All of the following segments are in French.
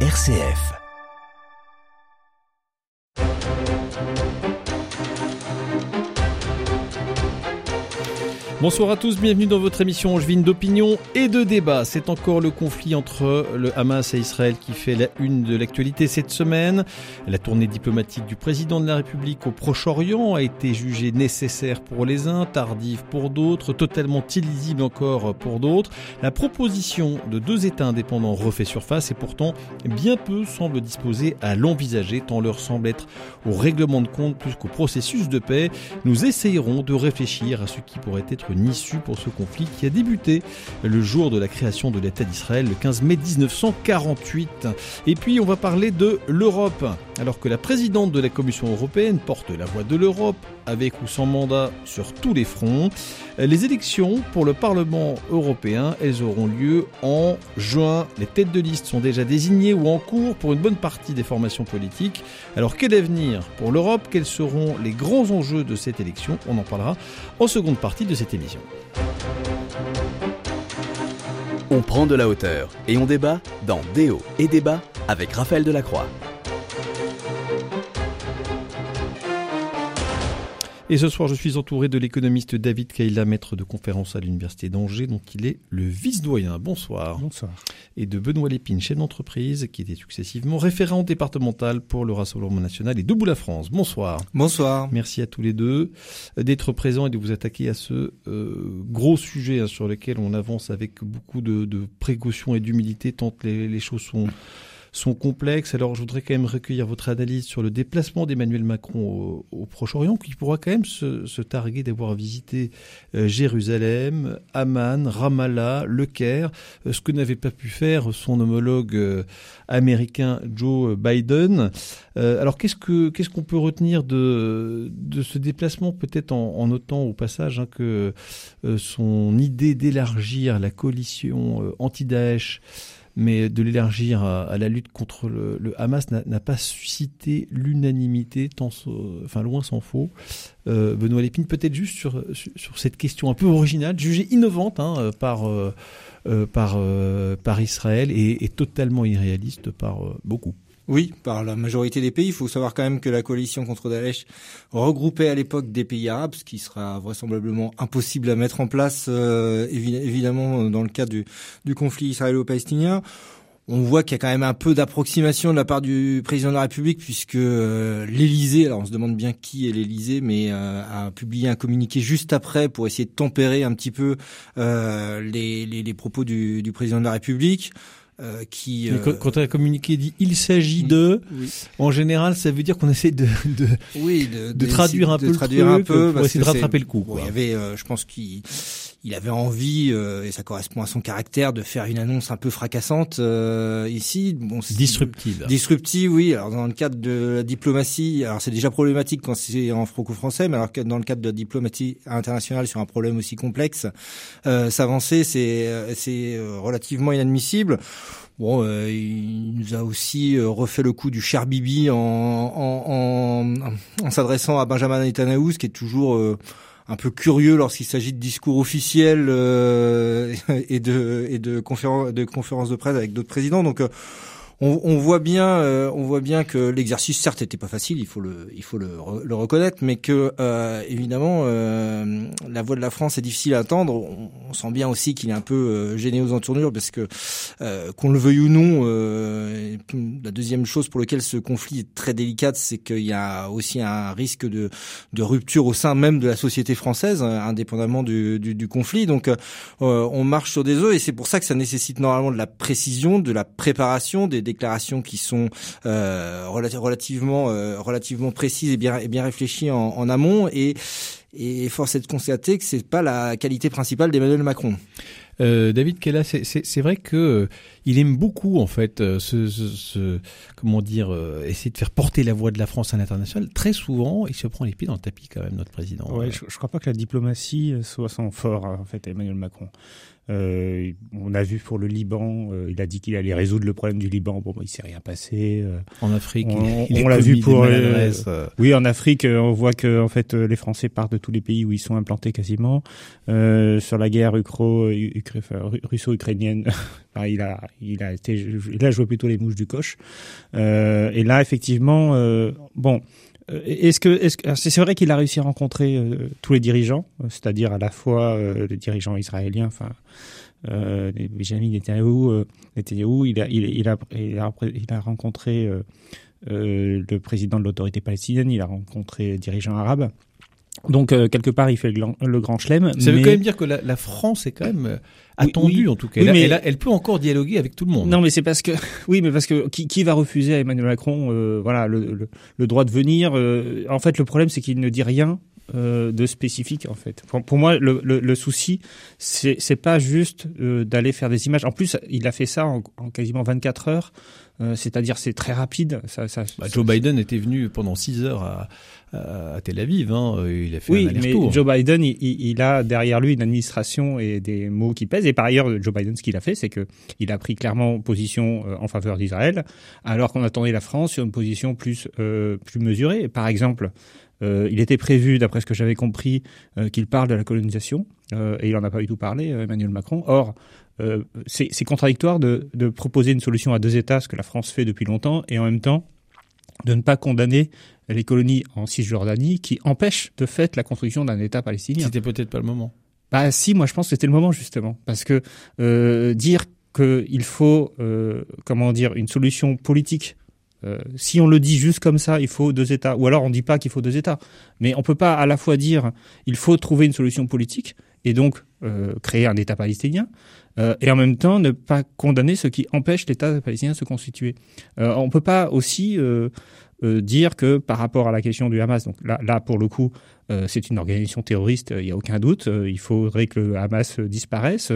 RCF. Bonsoir à tous, bienvenue dans votre émission Angevine d'opinion et de débat. C'est encore le conflit entre le Hamas et Israël qui fait la une de l'actualité cette semaine. La tournée diplomatique du président de la République au Proche-Orient a été jugée nécessaire pour les uns, tardive pour d'autres, totalement illisible encore pour d'autres. La proposition de deux États indépendants refait surface et pourtant bien peu semblent disposés à l'envisager tant leur semble être au règlement de compte plus qu'au processus de paix. Nous essayerons de réfléchir à ce qui pourrait être une issue pour ce conflit qui a débuté le jour de la création de l'État d'Israël, le 15 mai 1948. Et puis on va parler de l'Europe. Alors que la présidente de la Commission européenne porte la voix de l'Europe, avec ou sans mandat sur tous les fronts, les élections pour le Parlement européen, elles auront lieu en juin. Les têtes de liste sont déjà désignées ou en cours pour une bonne partie des formations politiques. Alors quel avenir pour l'Europe? Quels seront les grands enjeux de cette élection? On en parlera en seconde partie de cette émission. On prend de la hauteur et on débat dans Déo et débat avec Raphaël Delacroix. Et ce soir, je suis entouré de l'économiste David Kaila, maître de conférence à l'Université d'Angers, dont il est le vice-doyen. Bonsoir. Bonsoir. Et de Benoît Lépine, chef d'entreprise, qui était successivement référent départemental pour le Rassemblement National et Debout la France. Bonsoir. Bonsoir. Merci à tous les deux d'être présents et de vous attaquer à ce euh, gros sujet hein, sur lequel on avance avec beaucoup de, de précaution et d'humilité, tant les, les choses sont sont complexes. Alors je voudrais quand même recueillir votre analyse sur le déplacement d'Emmanuel Macron au, Proche-Orient, qui pourra quand même se, targuer d'avoir visité euh, Jérusalem, Amman, Ramallah, Le Caire, euh, ce que n'avait pas pu faire son homologue euh, américain Joe Biden. alors qu'est-ce que qu'est-ce qu'on peut retenir de ce déplacement, peut-être en, en, notant au passage hein, que son idée d'élargir la coalition anti-Daesh mais de l'élargir à, la lutte contre le, Hamas n'a pas suscité l'unanimité, tant, enfin loin s'en faut. Euh, Benoît Lépine, peut-être juste sur, cette question un peu originale, jugée innovante hein, par, euh, euh, par, par Israël et, totalement irréaliste par beaucoup. Oui, par la majorité des pays. Il faut savoir quand même que la coalition contre Daesh regroupait à l'époque des pays arabes, ce qui sera vraisemblablement impossible à mettre en place, euh, évidemment, dans le cadre du, du conflit israélo-palestinien. On voit qu'il y a quand même un peu d'approximation de la part du président de la République, puisque euh, l'Élysée, alors on se demande bien qui est l'Élysée, mais euh, a publié un communiqué juste après pour essayer de tempérer un petit peu les, les, les, propos du, du président de la République. Euh, qui euh... quand, un communiqué dit il s'agit de. En général ça veut dire qu'on essaie de de, oui, de, de traduire un peu traduire le truc un peu, pour essayer de rattraper le coup il y avait euh, je pense qu'il il avait envie, euh, et ça correspond à son caractère, de faire une annonce un peu fracassante euh, ici. Bon, disruptive. Disruptive, oui. Alors dans le cadre de la diplomatie, alors c'est déjà problématique quand c'est en franco-français, mais alors que dans le cadre de la diplomatie internationale sur un problème aussi complexe, euh, s'avancer, c'est c'est relativement inadmissible. Bon, euh, il nous a aussi refait le coup du cher Bibi en, en, en, en s'adressant à Benjamin Netanyahu, ce qui est toujours un peu curieux lorsqu'il s'agit de discours officiels euh, et de conférences de presse avec d'autres présidents. Euh, on, on, voit bien, euh, on voit bien que l'exercice certes était pas facile, il faut le, il faut le, le reconnaître, mais que euh, évidemment euh, la voix de la France est difficile à attendre. On, on sent bien aussi qu'il est un peu euh, gêné aux entournures parce que euh, qu'on le veuille ou non, la deuxième chose pour laquelle ce conflit est très délicate, c'est qu'il y a aussi un risque de, de rupture au sein même de la société française, indépendamment du, du, du conflit. Donc on marche sur des œufs et c'est pour ça que ça nécessite normalement de la précision, de la préparation, des déclarations qui sont euh, relativement euh, relativement précises et bien réfléchies en, amont et et force est de constater que c'est pas la qualité principale d'Emmanuel Macron. Euh, David Kella, c'est vrai que euh, il aime beaucoup en fait euh, ce, ce, ce comment dire euh, essayer de faire porter la voix de la France à l'international. Très souvent, il se prend les pieds dans le tapis quand même notre président. Ouais, je, je crois pas que la diplomatie soit son fort en fait, Emmanuel Macron. Euh, on a vu pour le Liban, euh, il a dit qu'il allait résoudre le problème du Liban. Bon, bah, il s'est rien passé. Euh. en Afrique, on, on l'a vu pour. oui, en Afrique, on voit que en fait les Français partent de tous les pays où ils sont implantés quasiment. sur la guerre russo-ukrainienne, il a, il a été, il a joué plutôt les mouches du coche. et là, effectivement, bon. Est-ce que, est-ce que c'est vrai qu'il a réussi à rencontrer tous les dirigeants, c'est-à-dire à la fois les dirigeants israéliens, enfin euh, Benjamin Netanyahu, euh, Netanyahu il, a, il, il, a, il, a, il a rencontré euh, euh, le président de l'autorité palestinienne, il a rencontré les dirigeants arabes. Donc euh, quelque part, il fait le, grand chelem. Ça veut quand même dire que la, la France est quand même euh, attendue en tout cas. Oui, mais elle, elle, peut encore dialoguer avec tout le monde. Non, mais c'est parce que oui, mais parce que qui, qui va refuser à Emmanuel Macron, euh, voilà, le, le, le, droit de venir. en fait, le problème, c'est qu'il ne dit rien euh, de spécifique en fait. Pour, pour moi, le, le, le souci, c'est c'est pas juste euh, d'aller faire des images. En plus, il a fait ça en, en quasiment 24 heures. Euh, c'est-à-dire c'est très rapide. Ça, ça, bah, Joe Biden était venu pendant 6 heures à, à, Tel Aviv. Hein. Il a fait oui, un mais Joe Biden, il, il, a derrière lui une administration et des mots qui pèsent. Et par ailleurs, Joe Biden, ce qu'il a fait, c'est que il a pris clairement position en faveur d'Israël, alors qu'on attendait la France sur une position plus euh, plus mesurée. Par exemple, euh, il était prévu, d'après ce que j'avais compris, euh, qu'il parle de la colonisation, euh, et il n'en a pas du tout parlé, euh, Emmanuel Macron. Or, euh, c'est contradictoire de, de, proposer une solution à deux États, ce que la France fait depuis longtemps, et en même temps de ne pas condamner les colonies en Cisjordanie, qui empêchent de fait la construction d'un État palestinien. C'était peut-être pas le moment. Bah si, moi je pense que c'était le moment justement, parce que dire qu'il faut, comment dire, une solution politique euh, si on le dit juste comme ça, il faut deux États, ou alors on ne dit pas qu'il faut deux États, mais on peut pas à la fois dire il faut trouver une solution politique et donc euh, créer un État palestinien, euh, et en même temps ne pas condamner ce qui empêche l'État palestinien de se constituer. Euh, on peut pas aussi euh, dire que par rapport à la question du Hamas, donc là, là pour le coup, c'est une organisation terroriste, il n'y a aucun doute. Il faudrait que le Hamas disparaisse.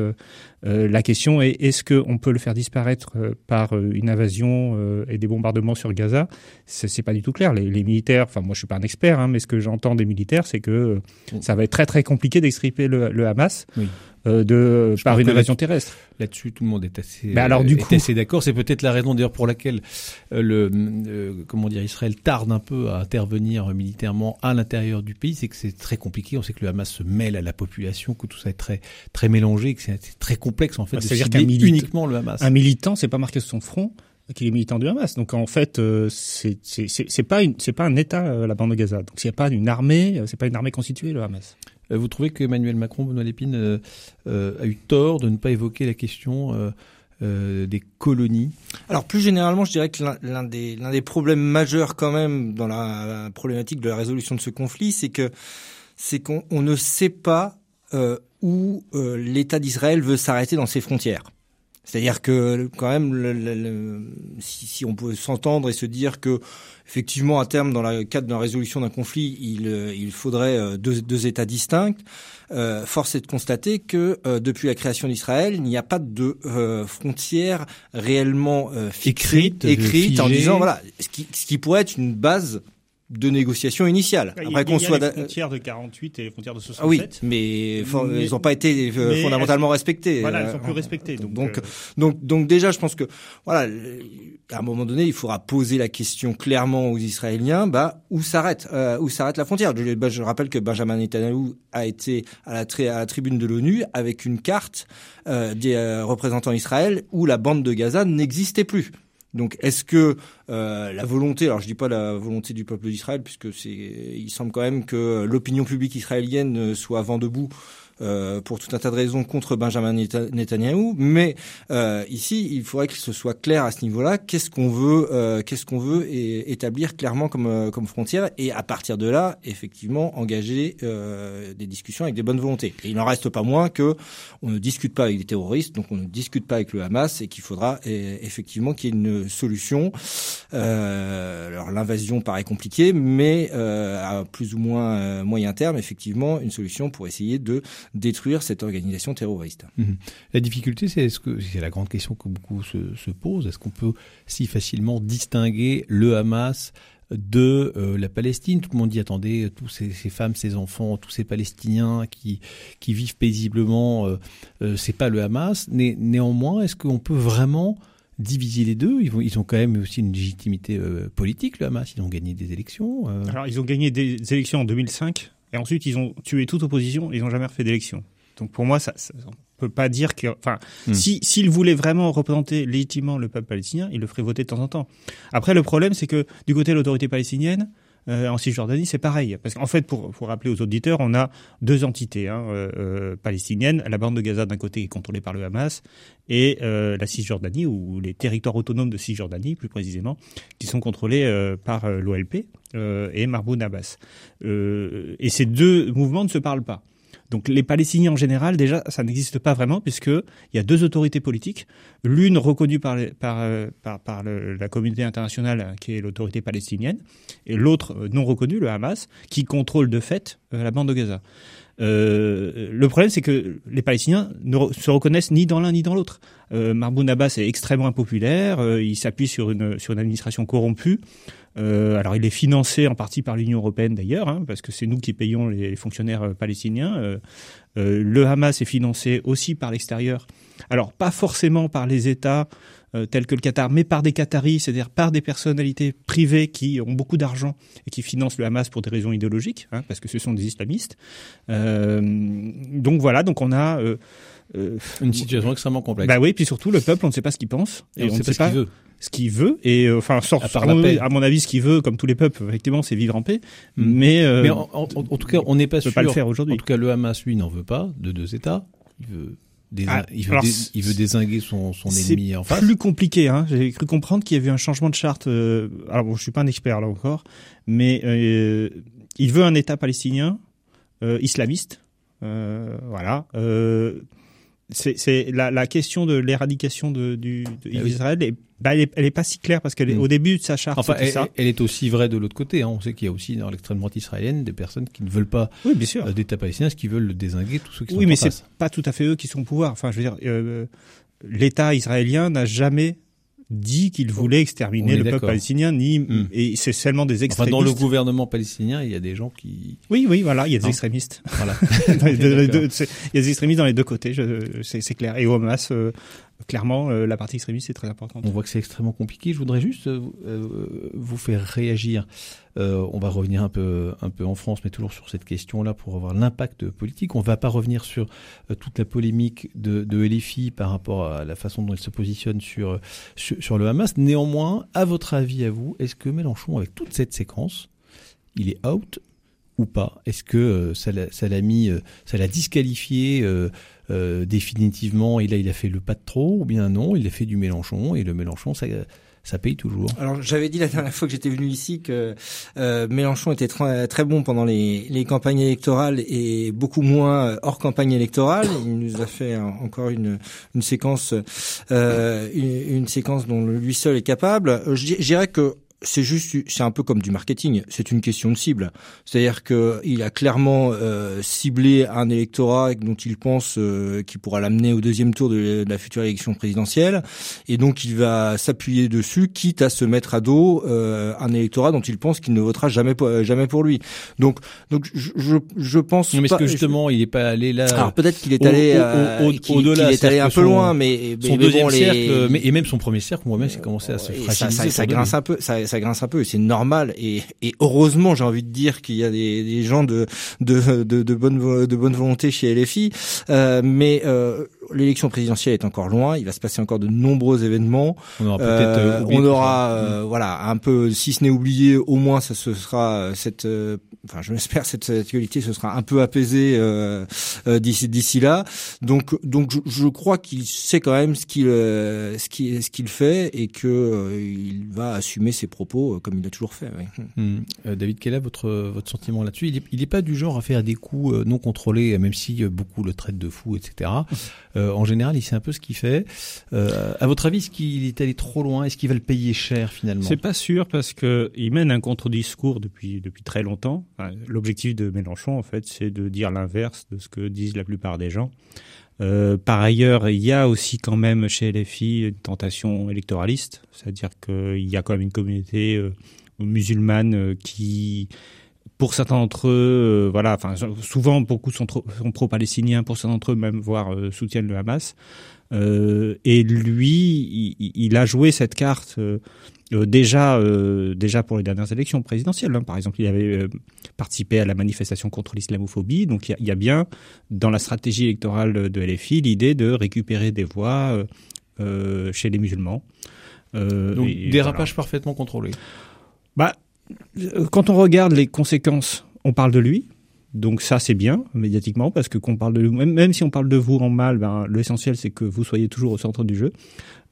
La question est est-ce qu'on peut le faire disparaître par une invasion et des bombardements sur Gaza? C'est pas du tout clair. Les, les, militaires, enfin moi je suis pas un expert, hein, mais ce que j'entends des militaires, c'est que ça va être très très compliqué d'extriper le, le, Hamas. Oui. Euh, de Je par une invasion terrestre. Là-dessus, tout le monde est assez, bah alors, du est coup... assez d'accord. C'est peut-être la raison d'ailleurs pour laquelle euh, le euh, comment dire Israël tarde un peu à intervenir militairement à l'intérieur du pays, c'est que c'est très compliqué. On sait que le Hamas se mêle à la population, que tout ça est très très mélangé, que c'est très complexe en fait bah, de milita... uniquement le Hamas. Un militant, c'est pas marqué sur son front qu'il est militant du Hamas. Donc en fait, euh, c'est c'est pas c'est pas un État euh, la bande de Gaza. Donc s'il n'y a pas une armée, c'est pas une armée constituée le Hamas. Euh, vous trouvez que Emmanuel Macron, Benoît Lépine, euh, euh, a eu tort de ne pas évoquer la question euh, des colonies? Alors plus généralement, je dirais que l'un des, des problèmes majeurs quand même dans la problématique de la résolution de ce conflit, c'est que c'est qu'on ne sait pas euh, où euh, l'État d'Israël veut s'arrêter dans ses frontières. C'est-à-dire que quand même, le, le, le, si, si, on peut s'entendre et se dire que effectivement à terme, dans le cadre d'une résolution d'un conflit, il, euh, il faudrait euh, deux, deux, États distincts. Euh, force est de constater que euh, depuis la création d'Israël, il n'y a pas de euh, frontière réellement fixée, écrite, écrite en disant voilà ce qui, ce qui pourrait être une base de négociation initiale. Après qu'on soit les frontières de 48 et les frontières de 67. Ah oui, mais, mais elles n'ont pas été fondamentalement elles, respectées. Voilà, elles sont plus respectées. Donc donc, euh... donc, donc déjà, je pense que voilà, à un moment donné, il faudra poser la question clairement aux Israéliens, bah où s'arrête euh, où s'arrête la frontière? Je, bah, je, rappelle que Benjamin Netanyahu a été à la, à la tribune de l'ONU avec une carte euh, des euh, représentants Israël où la bande de Gaza n'existait plus. Donc, est-ce que euh, la volonté, alors je dis pas la volonté du peuple d'Israël, puisque c'est, il semble quand même que l'opinion publique israélienne soit vent debout euh, pour tout un tas de raisons contre Benjamin Netanyahou. Mais euh, ici, il faudrait que ce soit clair à ce niveau-là. Qu'est-ce qu'on veut, euh, qu'est-ce qu'on veut établir clairement comme euh, comme frontière et à partir de là, effectivement, engager euh, des discussions avec des bonnes volontés. Il n'en reste pas moins que on ne discute pas avec des terroristes, donc on ne discute pas avec le Hamas et qu'il faudra effectivement qu'il y ait une solution. alors l'invasion paraît compliquée, mais à plus ou moins moyen terme, effectivement, une solution pour essayer de détruire cette organisation terroriste. Mmh. La difficulté, c'est est-ce que c'est la grande question que beaucoup se, se posent. Est-ce qu'on peut si facilement distinguer le Hamas de euh, la Palestine? Tout le monde dit attendez, tous ces, ces, femmes, ces enfants, tous ces Palestiniens qui qui vivent paisiblement, euh, euh, c'est pas le Hamas. Né, néanmoins, est-ce qu'on peut vraiment diviser les deux? Ils, vont, ils ont quand même aussi une légitimité euh, politique, le Hamas. Ils ont gagné des élections. Alors, ils ont gagné des élections en 2005 et ensuite ils ont tué toute opposition. Ils n'ont jamais refait d'élection. Donc pour moi, ça, ça, on peut pas dire que, enfin, hmm. si s'il voulait vraiment représenter légitimement le peuple palestinien, il le ferait voter de temps en temps. Après, le problème, c'est que du côté de l'autorité palestinienne, euh, en Cisjordanie, c'est pareil. Parce qu'en fait, pour, pour rappeler aux auditeurs, on a deux entités hein, euh, euh, palestiniennes, la bande de Gaza d'un côté est contrôlée par le Hamas, et euh, la Cisjordanie, ou les territoires autonomes de Cisjordanie, plus précisément, qui sont contrôlés euh, par l'OLP et Mahmoud Abbas. et ces deux mouvements ne se parlent pas. Donc les Palestiniens en général, déjà, ça n'existe pas vraiment puisque il y a deux autorités politiques, l'une reconnue par, euh, la communauté internationale qui est l'autorité palestinienne, et l'autre euh, non reconnue, le Hamas, qui contrôle de fait euh, la bande de Gaza. Euh, le problème, c'est que les Palestiniens ne se reconnaissent ni dans l'un ni dans l'autre. Euh, Abbas est extrêmement impopulaire, euh, il s'appuie sur une, administration corrompue. Euh, alors il est financé en partie par l'Union européenne d'ailleurs, hein, parce que c'est nous qui payons les fonctionnaires palestiniens. Le Hamas est financé aussi par l'extérieur. Alors pas forcément par les États euh, tels que le Qatar, mais par des Qataris, c'est-à-dire par des personnalités privées qui ont beaucoup d'argent et qui financent le Hamas pour des raisons idéologiques, hein, parce que ce sont des islamistes. Euh, donc voilà, donc on a une situation extrêmement complexe. Bah oui, puis surtout le peuple, on ne sait pas ce qu'il pense et, et on, ne sait pas ce qu'il veut ce qu'il veut et euh, enfin sort à, à, mon avis ce qu'il veut comme tous les peuples effectivement c'est vivre en paix mm. mais euh, mais en, en, en, tout cas on n'est pas sûr pas le faire aujourd'hui en tout cas le Hamas lui n'en veut pas de deux États il veut ah, il, veut dés, il veut désinguer son, son ennemi en face. C'est plus compliqué. Hein. J'ai cru comprendre qu'il y avait un changement de charte. Euh, alors bon, je suis pas un expert là encore, mais euh, il veut un État palestinien euh, islamiste. Euh, voilà. C'est la, la, question de l'éradication de, du, de ah oui. est, bah, elle, est, elle est pas si claire parce qu'elle est mm. au début de sa charte. Enfin, elle, ça. elle, est aussi vraie de l'autre côté. Hein. On sait qu'il y a aussi dans l'extrême droite israélienne des personnes qui ne veulent pas oui, bien sûr. Euh, d'État palestinien, qui veulent le désinguer, tous ceux qui oui, sont mais c'est pas tout à fait eux qui sont au pouvoir. Enfin, je veux dire, euh, l'État israélien n'a jamais dit qu'il voulait exterminer le peuple palestinien, ni mm. et c'est seulement des extrémistes. Enfin, dans le gouvernement palestinien, il y a des gens qui. Oui, oui, voilà, il y a des non. extrémistes. Voilà, il y a des extrémistes dans les deux côtés, c'est clair. Et au Hamas, euh, clairement, euh, la partie extrémiste est très importante. On voit que c'est extrêmement compliqué. Je voudrais juste euh, vous faire réagir. Euh, on va revenir un peu, un peu en France, mais toujours sur cette question-là pour avoir l'impact politique. On ne va pas revenir sur euh, toute la polémique de, de LFI par rapport à la façon dont il se positionne sur, sur, sur le Hamas. Néanmoins, à votre avis, à vous, est-ce que Mélenchon, avec toute cette séquence, il est out ou pas? Est-ce que euh, ça l'a mis, euh, ça l'a disqualifié euh, euh, définitivement et là il a fait le pas de trop ou bien non, il a fait du Mélenchon et le Mélenchon ça ça paye toujours. Alors j'avais dit la dernière fois que j'étais venu ici que euh, Mélenchon était très, très bon pendant les, les, campagnes électorales et beaucoup moins hors campagne électorale. Il nous a fait encore une, une séquence, euh, une, séquence dont lui seul est capable. Je, je dirais que c'est juste, c'est un peu comme du marketing. C'est une question de cible. C'est-à-dire que il a clairement euh, ciblé un électorat dont il pense euh, qu'il pourra l'amener au deuxième tour de la future élection présidentielle, et donc il va s'appuyer dessus, quitte à se mettre à dos euh, un électorat dont il pense qu'il ne votera jamais pour, jamais pour lui. Donc, donc je, je, je pense. Non, mais est-ce que justement, je... il n'est pas allé là Alors peut-être qu'il est allé au, au, au, au-delà, est allé un peu son, loin, mais, son mais deuxième bon, cercle, les... mais, et même son premier cercle, moi-même, c'est commencé à se fragiliser. Ça, ça, ça grince un peu. Ça, ça grince un peu et c'est normal et, et heureusement j'ai envie de dire qu'il y a des, des gens de, de, de, de, bonne, de bonne volonté chez LFI euh, mais euh, l'élection présidentielle est encore loin il va se passer encore de nombreux événements. On aura, euh, on aura euh, voilà un peu si ce n'est oublié au moins ça ce sera cette euh, enfin je l'espère cette actualité se sera un peu apaisée d'ici d'ici là donc donc je, je crois qu'il sait quand même ce qu'il ce qu'il ce qu'il fait et que il va assumer ses propos comme il a toujours fait. Oui. Mmh. Euh, David, quel est votre, votre sentiment là-dessus? Il n'est il est pas du genre à faire des coups euh, non contrôlés, même si euh, beaucoup le traitent de fou, etc. Euh, en général, il sait un peu ce qu'il fait. Euh, à votre avis, est-ce qu'il est allé trop loin? Est-ce qu'il va le payer cher finalement? C'est pas sûr parce que il mène un contre-discours depuis depuis très longtemps. L'objectif de Mélenchon, en fait, c'est de dire l'inverse de ce que disent la plupart des gens. Euh, par ailleurs, il y a aussi quand même chez LFI une tentation électoraliste, c'est-à-dire qu'il y a quand même une communauté euh, musulmanes qui pour certains d'entre eux, voilà, enfin souvent beaucoup sont, pro-palestiniens, pour certains d'entre eux même voire soutiennent le Hamas. Euh, et lui, il, a joué cette carte euh, euh, déjà, euh, déjà pour les dernières élections présidentielles. Hein. Par exemple, il avait participé à la manifestation contre l'islamophobie. Donc, il y, a, il y, a, bien dans la stratégie électorale de LFI l'idée de récupérer des voix chez les musulmans. donc, dérapage parfaitement contrôlé. Bah, quand on regarde les conséquences, on parle de lui, donc ça c'est bien médiatiquement parce que qu'on parle de même, même si on parle de vous en mal, ben, l'essentiel c'est que vous soyez toujours au centre du jeu.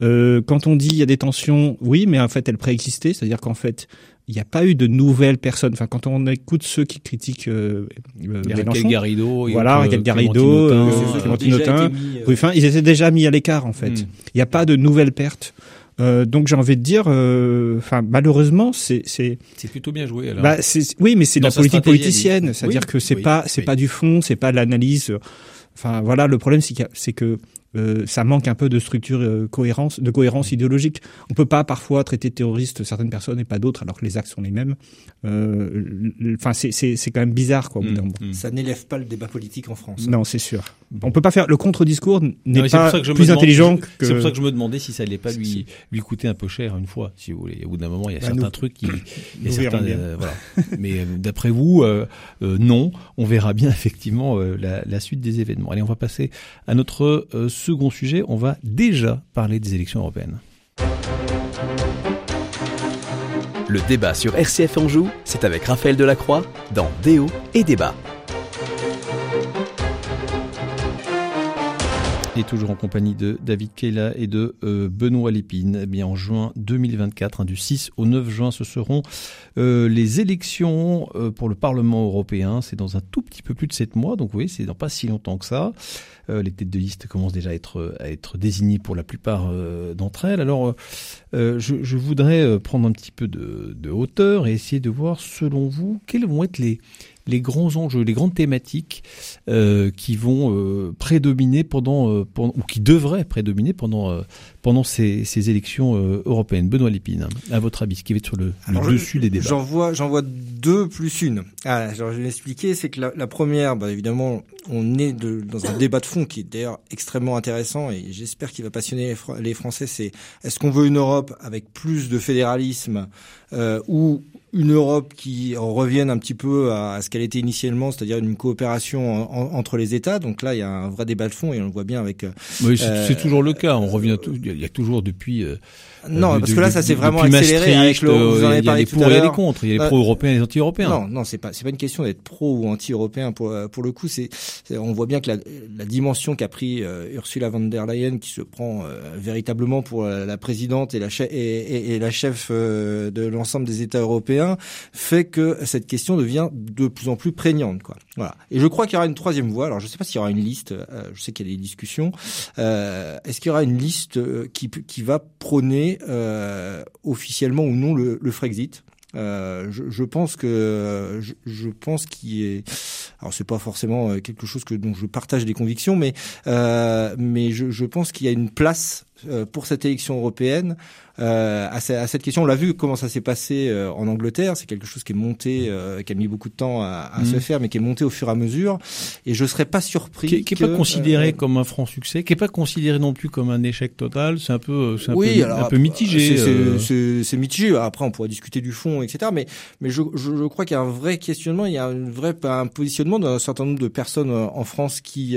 Euh, quand on dit il y a des tensions, oui, mais en fait elles préexistaient, c'est-à-dire qu'en fait il n'y a pas eu de nouvelles personnes. Enfin, quand on écoute ceux qui critiquent euh, euh Mélenchon, Garrido, voilà, Raquel Garrido, Clémentine Autain, euh, enfin, ils étaient déjà mis à l'écart en fait. Hmm. Il n'y a pas de nouvelles pertes. Euh, donc j'ai envie de dire, euh, enfin malheureusement c'est c'est c'est plutôt bien joué. Alors. Bah, oui, mais c'est de la politique politicienne, c'est-à-dire que c'est pas c'est pas du fond, c'est pas de l'analyse. Enfin voilà, le problème c'est que euh, ça manque un peu de structure euh, cohérence, de cohérence idéologique. On peut pas parfois traiter de terroristes certaines personnes et pas d'autres, alors que les actes sont les mêmes. Euh, enfin, c'est c'est quand même bizarre, quoi. Au bout d'un mmh, moment. Mmh. Ça n'élève pas le débat politique en France. Non, c'est sûr. On peut pas faire le contre-discours n'est pas plus intelligent que. C'est pour ça que je me demandais si ça allait pas lui lui coûter un peu cher une fois, si vous voulez. Au bout d'un moment, il y a bah, certains trucs qui, il y a certains, voilà. Mais d'après vous, non. On verra bien effectivement la, la, suite des événements. Allez, on va passer à notre second sujet, on va déjà parler des élections européennes. Le débat sur RCF Anjou, c'est avec Raphaël Delacroix dans Déo et Débat. Toujours en compagnie de David Kayla et de euh, Benoît Lépine. Eh bien, en juin 2024, hein, du 6 au 9 juin, ce seront euh, les élections euh, pour le Parlement européen. C'est dans un tout petit peu plus de 7 mois, donc oui, c'est dans pas si longtemps que ça. les têtes de liste commencent déjà à être, désignées pour la plupart d'entre elles. Alors, je, voudrais prendre un petit peu de, de hauteur et essayer de voir, selon vous, quels vont être les, les grands enjeux, les grandes thématiques euh, qui vont euh, prédominer pendant, euh, pendant, ou qui devraient prédominer pendant pendant ces, ces élections européennes. Benoît Lépine, à votre avis, ce qui va être sur le, dessus des débats. J'en vois, j'en vois deux plus une. Ah, je vais expliquer, c'est que la, la première, bah, évidemment, on est de, dans un débat de fond qui est d'ailleurs extrêmement intéressant et j'espère qu'il va passionner les Français. C'est est-ce qu'on veut une Europe avec plus de fédéralisme euh, ou une Europe qui revienne un petit peu à, ce qu'elle était initialement, c'est-à-dire une coopération entre les États. Donc là, il y a un vrai débat de fond et on le voit bien avec. Oui, c'est euh, toujours le cas. On revient. Il y a toujours depuis. Euh, non, parce que là, ça s'est vraiment accéléré avec le. Vous en avez parlé tout à l'heure. Il y a les pour, il y a les euh, pro-européens et les anti-européens. Non, non, c'est pas, c'est pas une question d'être pro ou anti-européen pour pour le coup. C'est, on voit bien que la, la dimension qu'a pris Ursula von der Leyen, qui se prend véritablement pour la présidente et la chef et, et la chef de l'ensemble des États européens fait que cette question devient de plus en plus prégnante. Quoi. Et je crois qu'il y aura une troisième voie. Alors je ne sais pas s'il y aura une liste. Euh, je sais qu'il y a des discussions. Euh, Est-ce qu'il y aura une liste euh, qui, qui va prôner euh, officiellement ou non le, le Frexit? Euh, je, je, pense que je, je pense qu'il est alors c'est pas forcément quelque chose que dont je partage des convictions mais euh, mais je, je pense qu'il y a une place pour cette élection européenne euh, à, cette question. On l'a vu comment ça s'est passé euh, en Angleterre. C'est quelque chose qui est monté, euh, qui a mis beaucoup de temps à, à se mhm. faire, mais qui est monté au fur et à mesure. Et je serais pas surpris. Qui, n'est pas considéré comme un franc succès, qui est pas considéré non plus comme un échec total. C'est un peu, c'est un, peu, un peu mitigé. C'est mitigé. Après, on pourrait discuter du fond, etc. Mais mais je, je, je crois qu'il y a un vrai questionnement. Il y a un vrai un positionnement d'un certain nombre de personnes en France qui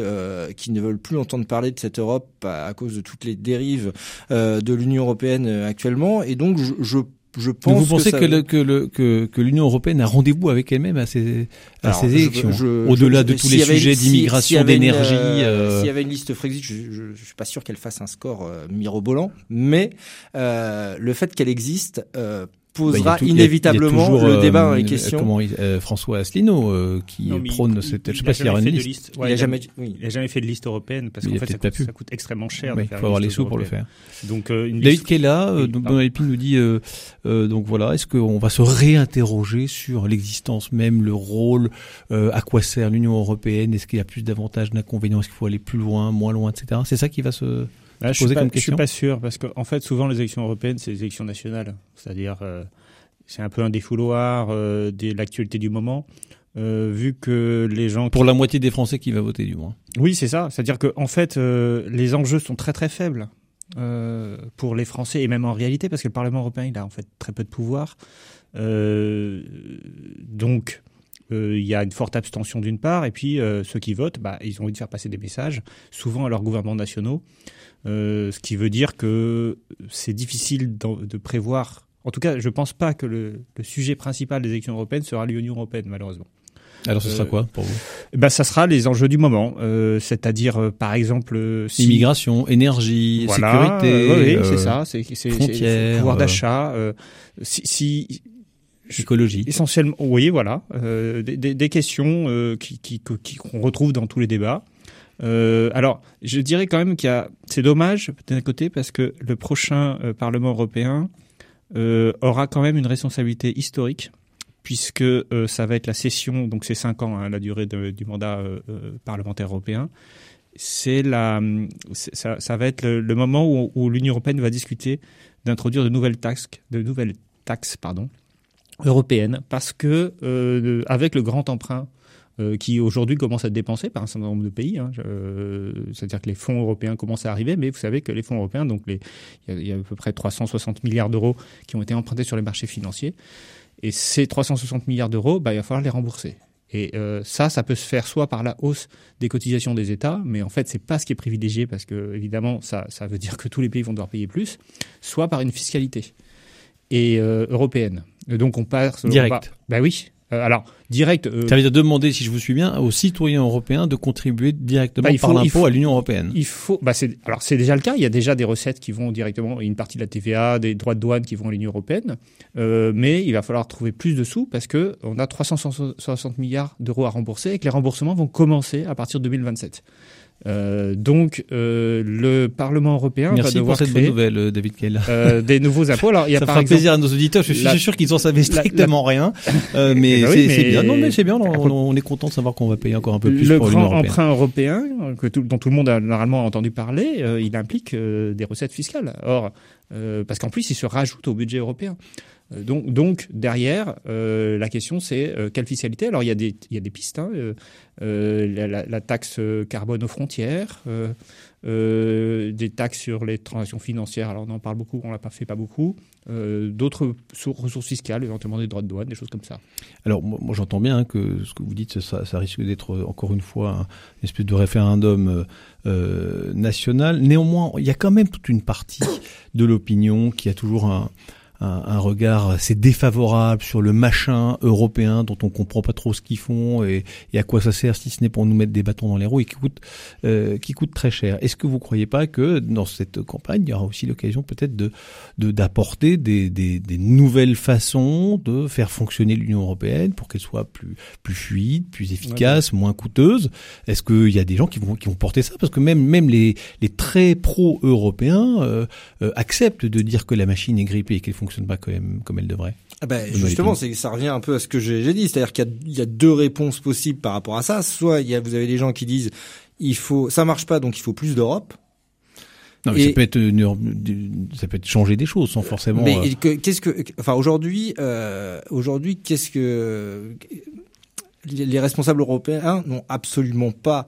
qui ne veulent plus entendre parler de cette Europe à, cause de toutes les dérives de l'Union européenne actuellement. Et donc, je, je je pense vous pensez que, que, le, que, que l'Union européenne a rendez-vous avec elle-même à ces, à ces élections, au-delà de tous les sujets d'immigration, d'énergie. Euh, S'il y avait une liste Frexit, je, je suis pas sûr qu'elle fasse un score euh, mirobolant, mais euh, le fait qu'elle existe euh, posera bah, inévitablement le euh, débat dans les questions. Comment euh, François Asselineau euh, qui prône cette. je sais pas s'il y aura une liste. il, a jamais, il a jamais fait de liste européenne parce qu'en fait ça coûte, ça coûte, extrêmement cher. Il faut avoir les sous pour le faire. Donc une David qui est là, donc nous dit donc voilà, est-ce qu'on va se réinterroger sur l'existence même, le rôle, à quoi sert l'Union européenne, est-ce qu'il y a plus d'avantages, d'inconvénients, est-ce qu'il faut aller plus loin, moins loin, etc. C'est ça qui va se ah, je, suis pas, suis pas sûr parce qu'en en fait souvent les élections européennes c'est les élections nationales, c'est-à-dire euh, c'est un peu un défouloir de l'actualité du moment. vu que les gens pour la moitié des Français qui va voter du moins. Oui, c'est ça. C'est-à-dire que en fait, les enjeux sont très très faibles. Euh, pour les Français et même en réalité parce que le Parlement européen il a en fait très peu de pouvoir. Euh, donc euh, il y a une forte abstention d'une part et puis ceux qui votent, bah, ils ont envie de faire passer des messages, souvent à leurs gouvernements nationaux, ce qui veut dire que c'est difficile de prévoir. En tout cas, je ne pense pas que le, le sujet principal des élections européennes sera l'Union européenne malheureusement. Alors ce sera euh, quoi pour vous? bah, Ça sera les enjeux du moment, euh, c'est-à-dire euh, par exemple... Si... Immigration, énergie, sécurité, oui, c'est ça, c'est, pouvoir d'achat. si, si écologie. Essentiellement, oui, voilà, des, des, des, questions qui, qui, qui, qu'on retrouve dans tous les débats. Alors, je dirais quand même qu'il y a, c'est dommage d'un côté parce que le prochain Parlement européen aura quand même une responsabilité historique puisque euh, ça va être la session, donc c'est cinq ans hein, la durée du mandat euh, euh, parlementaire européen. C'est la, ça, ça, va être le, moment où, où l'Union européenne va discuter d'introduire de nouvelles taxes, de nouvelles taxes, pardon, européennes, parce que avec le grand emprunt qui aujourd'hui commence à être dépensé par un certain nombre de pays. Hein, C'est-à-dire que les fonds européens commencent à arriver, mais vous savez que les fonds européens, donc il y, y, a à peu près 360 milliards d'euros qui ont été empruntés sur les marchés financiers. Et ces 360 milliards d'euros, bah, il va falloir les rembourser. Et euh, ça, ça peut se faire soit par la hausse des cotisations des États, mais en fait, c'est pas ce qui est privilégié parce que évidemment, ça, ça veut dire que tous les pays vont devoir payer plus, soit par une fiscalité et euh, européenne. donc on passe direct. bah oui, euh, alors, direct. Euh, ça veut dire demander, si je vous suis bien, aux citoyens européens de contribuer directement bah, par l'impôt à l'Union européenne. Il faut. Bah c'est, alors c'est déjà le cas. Il y a déjà des recettes qui vont directement, une partie de la TVA, des droits de douane qui vont à l'Union européenne. Euh, mais il va falloir trouver plus de sous parce que on a 360 milliards d'euros à rembourser et que les remboursements vont commencer à partir de 2027. Euh, donc euh, le Parlement européen Merci va devoir pour cette créer, bonne nouvelle, euh, David Kell. Euh, des nouveaux impôts. Alors, il y a Ça par fera exemple, plaisir à nos auditeurs. Je suis sûr qu'ils en savaient strictement rien, mais Eh ben oui, c'est bien. Non, mais c'est bien. On, on est content de savoir qu'on va payer encore un peu plus le pour l'Union grand emprunt européen, que tout- dont tout le monde a normalement entendu parler, il implique des recettes fiscales. Or, parce qu'en plus, il se rajoute au budget européen. Euh, Donc, donc derrière, euh, la question c'est euh, quelle fiscalité? Alors il y a des, il y a des pistes. Hein, la, taxe carbone aux frontières, des taxes sur les transactions financières. Alors on en parle beaucoup, on l'a pas fait pas beaucoup. D'autres sou- ressources fiscales, éventuellement des droits de douane, des choses comme ça. Alors moi, j'entends bien que ce que vous dites, ça, risque d'être encore une fois un- une espèce de référendum national. Néanmoins, il y a quand même toute une partie de l'opinion qui a toujours un, un, un regard assez défavorable sur le machin européen dont on comprend pas trop ce qu'ils font et, et à quoi ça sert si ce n'est pour nous mettre des bâtons dans les roues et qui coûte euh, qui coûte très cher. Est-ce que vous croyez pas que dans cette campagne il y aura aussi l'occasion peut-être de de- d'apporter des, des, des nouvelles façons de faire fonctionner l'Union européenne pour qu'elle soit plus plus fluide, plus efficace, moins coûteuse? Est-ce qu'il y a des gens qui vont qui vont porter ça? Parce que même même les les très pro-européens euh, euh, acceptent de dire que la machine est grippée et qu'elle fonctionne pas quand même comme elle devrait. Ah ben, justement, c'est ça revient un peu à ce que j'ai dit, c'est-à-dire qu'il y a, il y a deux réponses possibles par rapport à ça. Soit il y a, vous avez des gens qui disent il faut, ça marche pas, donc il faut plus d'Europe. Non, mais Et- ça peut être une- ça peut être changer des choses sans forcément. Mais euh, qu'est-ce que, enfin aujourd'hui, euh, aujourd'hui, qu'est-ce que les les responsables européens n'ont absolument pas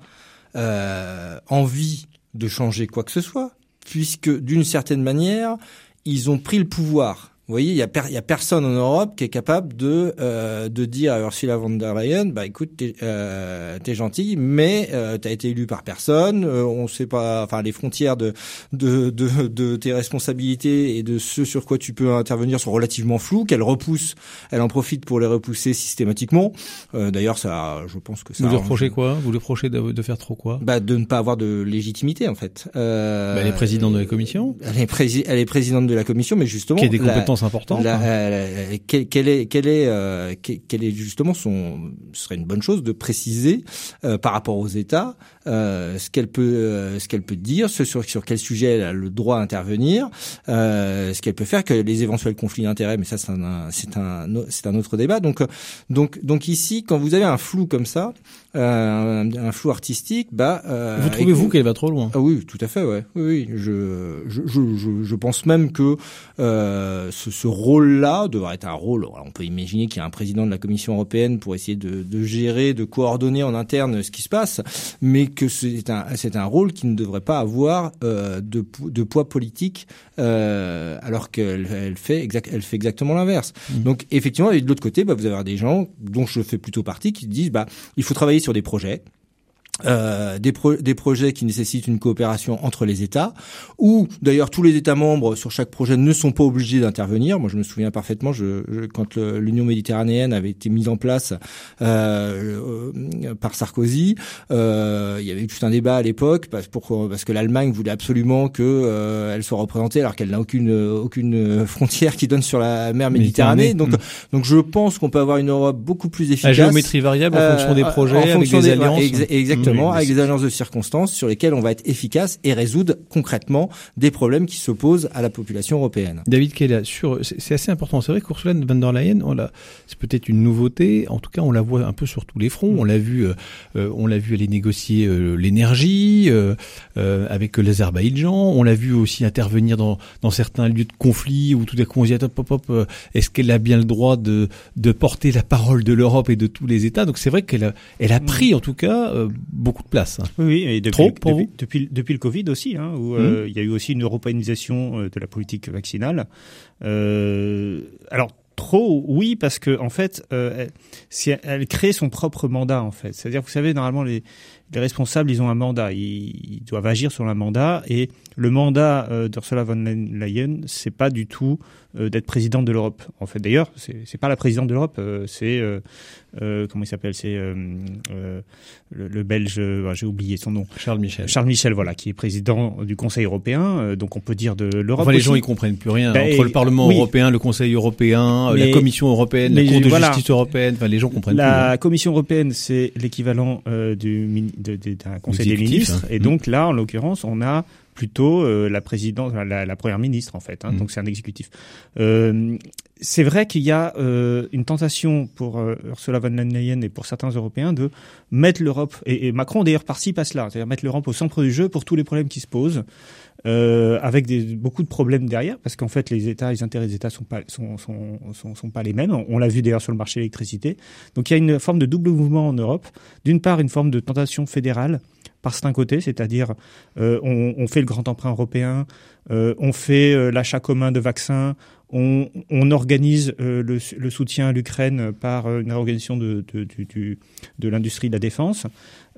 euh, envie de changer quoi que ce soit, puisque d'une certaine manière, ils ont pris le pouvoir. Vous voyez, il y a, per- personne en Europe qui est capable de euh, de dire à Ursula von der Leyen, bah écoute, t'es euh, t'es gentil, mais euh, t'as été élu par personne. euh, on sait pas, enfin les frontières de de, de de tes responsabilités et de ce sur quoi tu peux intervenir sont relativement floues. Qu'elle repousse, elle en profite pour les repousser systématiquement. Euh, D'ailleurs, ça, je pense que ça. vous lui reprochez quoi? Vous lui reprochez de, de faire trop quoi? Bah, de ne pas avoir de légitimité en fait. Euh, Bah, Elle est présidente de la commission, Elle est, prési- elle est présidente de la commission, mais justement, qui a des la- la- hein. quelle, quelle est, quelle est, euh, que- quelle est justement son, ce serait une bonne chose de préciser euh, par rapport aux États euh, ce qu'elle peut, euh, ce qu'elle peut dire, ce sur, sur quel sujet elle a le droit d'intervenir, euh, ce qu'elle peut faire, que les éventuels conflits d'intérêts, mais ça c'est un, c'est un, c'est un autre débat. Donc, euh, donc, donc ici, quand vous avez un flou comme ça, euh, un, un flou artistique, bah, euh, Vous trouvez-vous que- qu'elle va trop loin ah oui, tout à fait, ouais. Oui, oui. Je, je, je, je, je pense même que euh, ce, ce rôle-là devrait être un rôle. on peut imaginer qu'il y a un président de la Commission européenne pour essayer de, de, gérer, de coordonner en interne ce qui se passe, mais que c'est un, c'est un rôle qui ne devrait pas avoir euh, de, de, poids politique, euh, alors qu'elle elle fait, exact, elle fait exactement l'inverse. Mmh. Donc effectivement, et de l'autre côté, bah, vous avez des gens dont je fais plutôt partie qui disent bah il faut travailler sur des projets euh, des, des projets qui nécessitent une coopération entre les États, où d'ailleurs tous les États membres sur chaque projet ne sont pas obligés d'intervenir. Moi, je me souviens parfaitement, je, quand l'Union méditerranéenne avait été mise en place euh, euh, par Sarkozy, euh, il y avait eu tout un débat à l'époque parce, parce que l'Allemagne voulait absolument que euh, elle soit représentée alors qu'elle n'a aucune aucune frontière qui donne sur la mer Méditerranée. Donc, mmh. donc je pense qu'on peut avoir une Europe beaucoup plus efficace. La géométrie variable en fonction des projets, en fonction avec des, alliances. exactement avec des agences de circonstances sur lesquelles on va être efficace et résoudre concrètement des problèmes qui s'opposent à la population européenne. David Kella, sur, c'est assez important. C'est vrai qu'Ursula von der Leyen, c'est peut-être une nouveauté. En tout cas, on la voit un peu sur tous les fronts. On l'a vu, euh, euh, on l'a vu aller négocier euh, l'énergie avec l'Azerbaïdjan. On l'a vu aussi intervenir dans, dans certains lieux de conflit où tout à coup on se dit hop, hop, hop, est-ce qu'elle a bien le droit de, de porter la parole de l'Europe et de tous les États? Donc c'est vrai qu'elle a, elle a pris en tout cas beaucoup de place. Hein. Oui, et depuis, Trop pour depuis, depuis, depuis, le Covid aussi, hein, où euh, mmh. il y a eu aussi une européanisation euh, de la politique vaccinale. Euh, alors trop, oui, parce que en fait, euh, elle, elle crée son propre mandat en fait. C'est-à-dire, vous savez, normalement les, les responsables, ils ont un mandat, ils, ils, doivent agir sur un mandat, et le mandat euh, d'Ursula von Leyen, c'est pas du tout euh, d'être présidente de l'Europe. En fait, d'ailleurs, c'est pas la présidente de l'Europe, euh, c'est euh, comment il s'appelle C'est le, le, Belge, j'ai oublié son nom. Charles Michel. Charles Michel, voilà, qui est président du Conseil européen. donc on peut dire de l'Europe. Enfin, les gens ils comprennent plus rien ben, entre le Parlement oui. européen, le Conseil européen, mais, la Commission européenne, la Cour de voilà, justice européenne. Enfin, les gens comprennent la plus. La hein. Commission européenne, c'est l'équivalent du d'un Conseil des ministres. Hein. Et donc là, en l'occurrence, on a plutôt euh, la présidente, la, la, première ministre en fait. Hein, mmh. Donc c'est un exécutif. Euh, c'est vrai qu'il y a euh, une tentation pour euh, Ursula von der Leyen et pour certains Européens de mettre l'Europe et, Macron d'ailleurs participe à cela, c'est-à-dire mettre l'Europe au centre du jeu pour tous les problèmes qui se posent. Euh, avec beaucoup de problèmes derrière, parce qu'en fait les États, les intérêts des États sont pas sont, pas les mêmes. On, l'a vu d'ailleurs sur le marché de l'électricité. Donc il y a une forme de double mouvement en Europe. D'une part, une forme de tentation fédérale par certains côtés, c'est-à-dire on, fait le grand emprunt européen, on fait l'achat commun de vaccins, on, on organise euh, le, le, soutien à l'Ukraine par une organisation de, de, de, de l'industrie de la défense.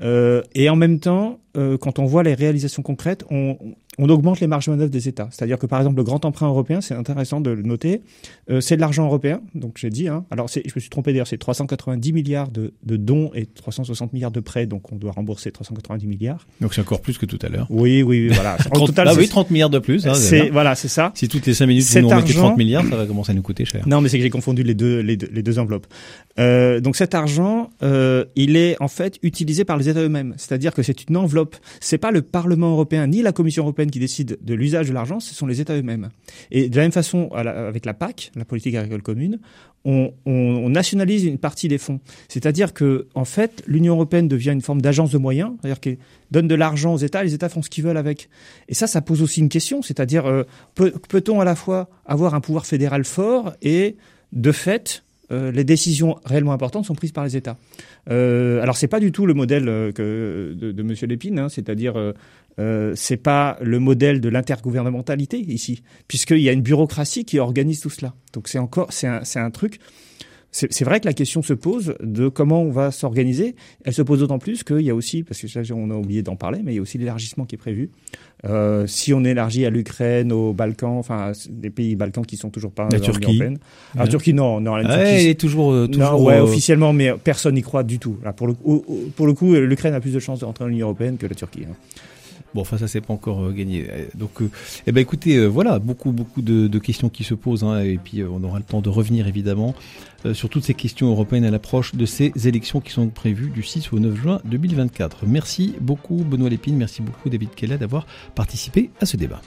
Euh, et en même temps, euh, quand on voit les réalisations concrètes, on, on augmente les marges de manœuvre des États. C'est-à-dire que par exemple le grand emprunt européen, c'est intéressant de le noter, euh, c'est de l'argent européen. Donc j'ai dit, hein, alors je me suis trompé d'ailleurs, c'est 390 milliards de, de, dons et 360 milliards de prêts, donc on doit rembourser 390 milliards. Donc c'est encore plus que tout à l'heure. Oui, oui, oui voilà. 30, total, ah oui, 30 milliards de plus. Hein, c'est voilà, c'est ça. Si toutes les 5 minutes vous nous remettez 30 milliards, ça va commencer à nous coûter cher. Non, mais c'est que j'ai confondu les deux, les deux, les deux enveloppes. Donc cet argent, il est en fait utilisé par les États eux-mêmes. C'est-à-dire que c'est une enveloppe. C'est pas le Parlement européen ni la Commission européenne qui décide de l'usage de l'argent, ce sont les États eux-mêmes. Et de la même façon, avec la PAC, la politique agricole commune, on, on, on nationalise une partie des fonds. C'est-à-dire que, en fait, l'Union européenne devient une forme d'agence de moyens, c'est-à-dire qu'elle donne de l'argent aux États, les États font ce qu'ils veulent avec. Et ça, ça pose aussi une question, c'est-à-dire euh, peut, peut-on à la fois avoir un pouvoir fédéral fort et, de fait, euh, les décisions réellement importantes sont prises par les États. Euh, alors c'est pas du tout le modèle euh, de, de Monsieur Lépine, hein, c'est-à-dire euh, euh, c'est pas le modèle de l'intergouvernementalité ici, puisqu'il y a une bureaucratie qui organise tout cela. Donc c'est encore c'est un, un truc c'est vrai que la question se pose de comment on va s'organiser. Elle se pose d'autant plus qu'il y a aussi, parce que là, on a oublié d'en parler, mais il y a aussi l'élargissement qui est prévu. Euh, si on élargit à l'Ukraine, aux Balkans, enfin des pays Balkans qui sont toujours pas la Turquie. européenne. La ah, Turquie, non, non. La ah, elle est toujours, euh, toujours non, ouais, euh... officiellement, mais personne n'y croit du tout. Là, pour le, pour le coup, l'Ukraine a plus de chances de rentrer dans l'Union européenne que la Turquie. Hein. Bon, enfin, ça c'est pas encore euh, gagné. Donc, euh, eh ben, écoutez, euh, voilà, beaucoup, beaucoup de, questions qui se posent, hein, et puis on aura le temps de revenir évidemment sur toutes ces questions européennes à l'approche de ces élections qui sont prévues du 6 au 9 juin 2024. Merci beaucoup Benoît Lépine, merci beaucoup David Kella d'avoir participé à ce débat.